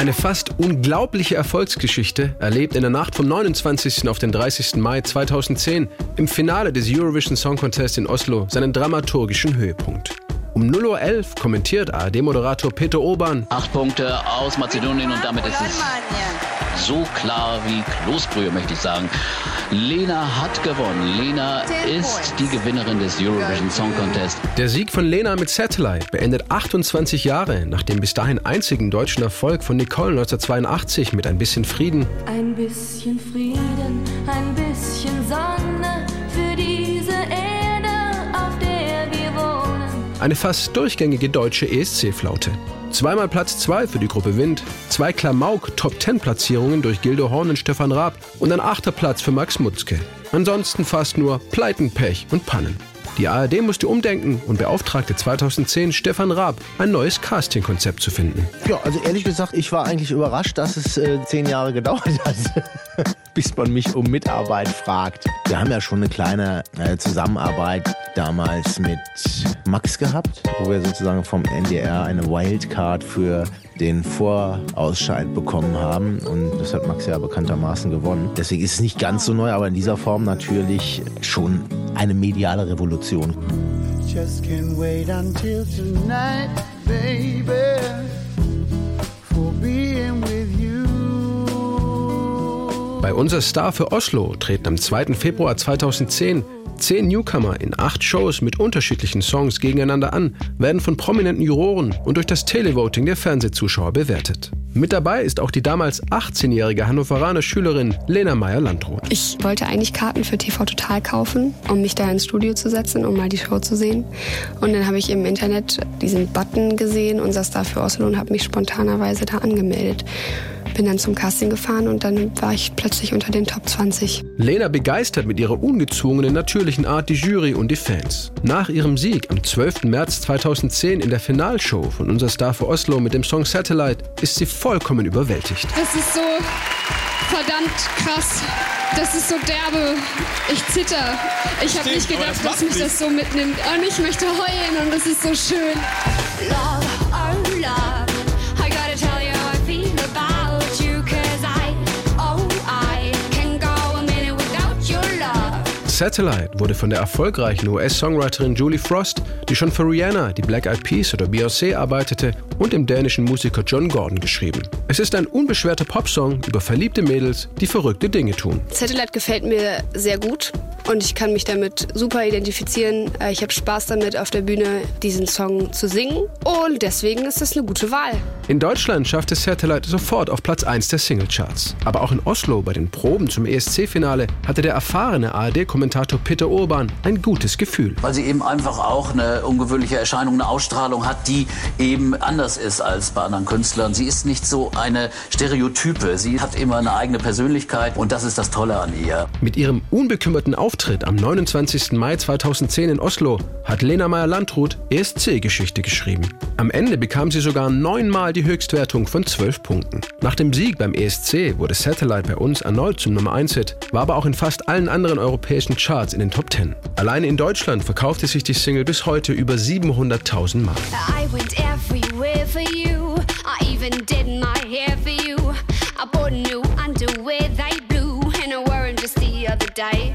Eine fast unglaubliche Erfolgsgeschichte erlebt in der Nacht vom 29. auf den 30. Mai 2010 im Finale des Eurovision Song Contest in Oslo seinen dramaturgischen Höhepunkt. Um 0.11 Uhr kommentiert ARD-Moderator Peter Urban. Acht Punkte aus Mazedonien und damit ist es so klar wie Kloßbrühe, möchte ich sagen. Lena hat gewonnen. Lena ist die Gewinnerin des Eurovision Song Contest. Der Sieg von Lena mit Satellite beendet 28 Jahre nach dem bis dahin einzigen deutschen Erfolg von Nicole 1982 mit ein bisschen Frieden. Ein bisschen Frieden, ein bisschen Eine fast durchgängige deutsche ESC-Flaute. Zweimal Platz 2 für die Gruppe Wind, zwei Klamauk Top 10 Platzierungen durch Gildo Horn und Stefan Raab und ein achter Platz für Max Mutzke. Ansonsten fast nur Pleiten, Pech und Pannen. Die ARD musste umdenken und beauftragte 2010 Stefan Raab, ein neues Casting-Konzept zu finden. Ja, also ehrlich gesagt, ich war eigentlich überrascht, dass es äh, zehn Jahre gedauert hat, bis man mich um Mitarbeit fragt. Wir haben ja schon eine kleine äh, Zusammenarbeit damals mit Max gehabt, wo wir sozusagen vom NDR eine Wildcard für den Vorausscheid bekommen haben. Und das hat Max ja bekanntermaßen gewonnen. Deswegen ist es nicht ganz so neu, aber in dieser Form natürlich schon eine mediale Revolution. Just can't wait until tonight, baby, for being with. Bei Unser Star für Oslo treten am 2. Februar 2010 zehn Newcomer in acht Shows mit unterschiedlichen Songs gegeneinander an, werden von prominenten Juroren und durch das Televoting der Fernsehzuschauer bewertet. Mit dabei ist auch die damals 18-jährige Hannoveraner Schülerin Lena Meyer-Landroth. Ich wollte eigentlich Karten für TV Total kaufen, um mich da ins Studio zu setzen, um mal die Show zu sehen. Und dann habe ich im Internet diesen Button gesehen, unser Star für Oslo, und habe mich spontanerweise da angemeldet. Bin dann zum Casting gefahren und dann war ich plötzlich unter den Top 20. Lena begeistert mit ihrer ungezwungenen, natürlichen Art die Jury und die Fans. Nach ihrem Sieg am 12. März 2010 in der Finalshow von Unser Star für Oslo mit dem Song Satellite ist sie vollkommen überwältigt. Das ist so verdammt krass. Das ist so derbe. Ich zitter. Ich habe nicht gedacht, dass mich das so mitnimmt. Und ich möchte heulen und es ist so schön. Love, oh love, Satellite wurde von der erfolgreichen US-Songwriterin Julie Frost, die schon für Rihanna, die Black Eyed Peas oder Beyoncé arbeitete, und dem dänischen Musiker John Gordon geschrieben. Es ist ein unbeschwerter Popsong über verliebte Mädels, die verrückte Dinge tun. Satellite gefällt mir sehr gut und ich kann mich damit super identifizieren. Äh, Ich habe Spaß damit, auf der Bühne diesen Song zu singen und deswegen ist das eine gute Wahl. In Deutschland schaffte Satellite sofort auf Platz 1 der Singlecharts. Aber auch in Oslo bei den Proben zum ESC-Finale hatte der erfahrene ARD-Kommentator Peter Urban ein gutes Gefühl. Weil sie eben einfach auch eine ungewöhnliche Erscheinung, eine Ausstrahlung hat, die eben anders ist als bei anderen Künstlern. Sie ist nicht so eine Stereotype. Sie hat immer eine eigene Persönlichkeit und das ist das Tolle an ihr. Mit ihrem unbekümmerten Auftritt am 29. Mai 2010 in Oslo hat Lena Meyer-Landrut ESC-Geschichte geschrieben. Am Ende bekam sie sogar neunmal die Höchstwertung von 12 Punkten. Nach dem Sieg beim ESC wurde Satellite bei uns erneut zum Nummer 1-Hit, war aber auch in fast allen anderen europäischen Charts in den Top 10. Alleine in Deutschland verkaufte sich die Single bis heute über 700.000 Mal. I bought new underwear, they blue, and I wore 'em just the other day.